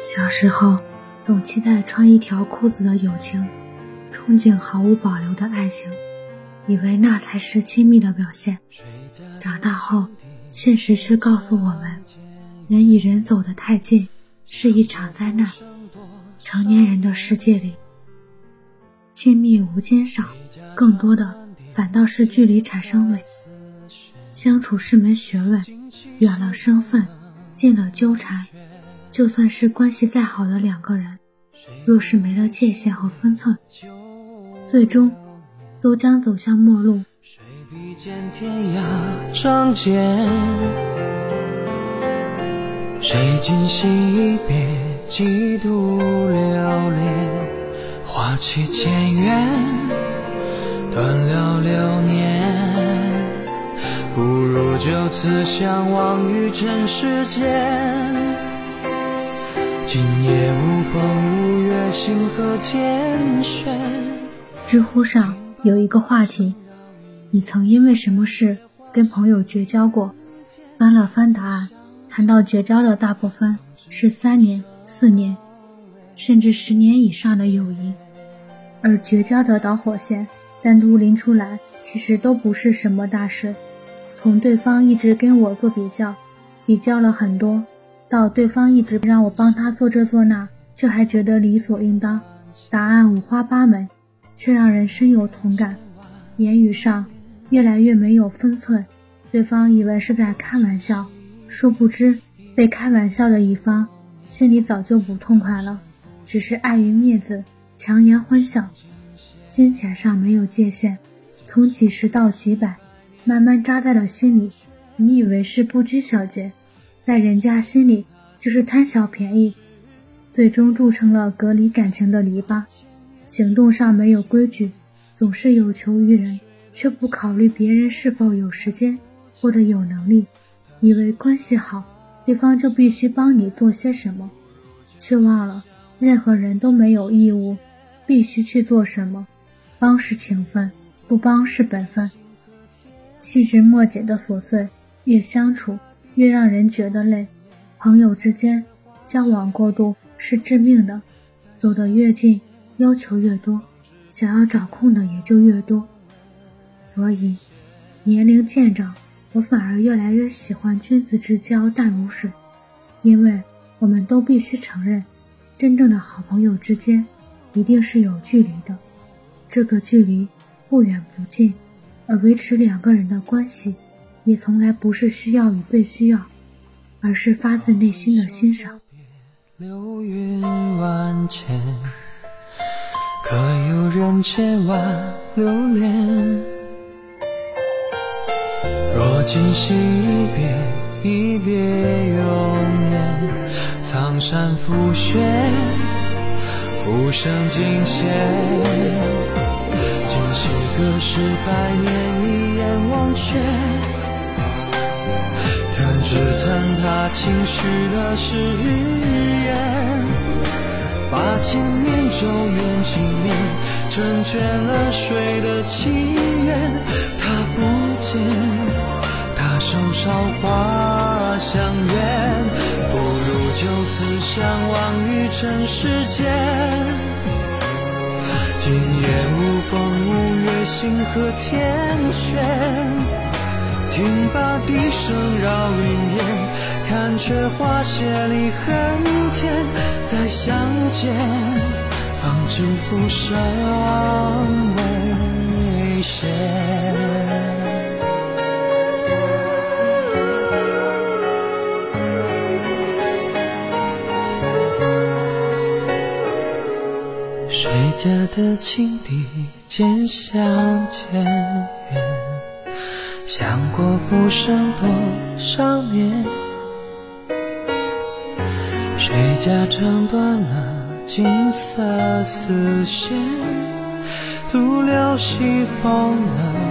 小时候，总期待穿一条裤子的友情，憧憬毫无保留的爱情，以为那才是亲密的表现。长大后，现实却告诉我们，人与人走得太近是一场灾难。成年人的世界里，亲密无间少，更多的反倒是距离产生美。相处是门学问，远了生分，近了纠缠。就算是关系再好的两个人，若是没了界限和分寸，最终都将走向陌路。谁比肩天涯仗剑？谁今夕一别，几度流连？花期渐远，断了流年，不如就此相忘于尘世间。今夜无风无月，星河天悬。知乎上有一个话题：你曾因为什么事跟朋友绝交过？翻了翻答案，谈到绝交的大部分是三年、四年，甚至十年以上的友谊。而绝交的导火线单独拎出来，其实都不是什么大事。从对方一直跟我做比较，比较了很多。到对方一直让我帮他做这做那，却还觉得理所应当。答案五花八门，却让人深有同感。言语上越来越没有分寸，对方以为是在开玩笑，殊不知被开玩笑的一方心里早就不痛快了，只是碍于面子强颜欢笑。金钱上没有界限，从几十到几百，慢慢扎在了心里。你以为是不拘小节？在人家心里就是贪小便宜，最终铸成了隔离感情的篱笆。行动上没有规矩，总是有求于人，却不考虑别人是否有时间或者有能力。以为关系好，对方就必须帮你做些什么，却忘了任何人都没有义务必须去做什么。帮是情分，不帮是本分。细枝末节的琐碎，越相处。越让人觉得累，朋友之间交往过度是致命的，走得越近，要求越多，想要掌控的也就越多。所以，年龄渐长，我反而越来越喜欢君子之交淡如水，因为我们都必须承认，真正的好朋友之间一定是有距离的，这个距离不远不近，而维持两个人的关系。也从来不是需要与被需要，而是发自内心的欣赏。流云万千，可有人千万留恋？若今夕一别，一别永远。苍山覆雪，浮生尽歇。今夕隔世百年，一眼忘却。只叹他轻许的誓言，八千年咒怨经年，成全了谁的祈愿？他不见，他手梢花香远，不如就此相忘于尘世间。今夜无风无月，星河天悬。听罢笛声绕云烟，看却花谢离恨天。再相见，方知浮生未歇。谁家的青笛渐相渐远？想过浮生多少年，谁家唱断了金色丝弦，独留西风冷。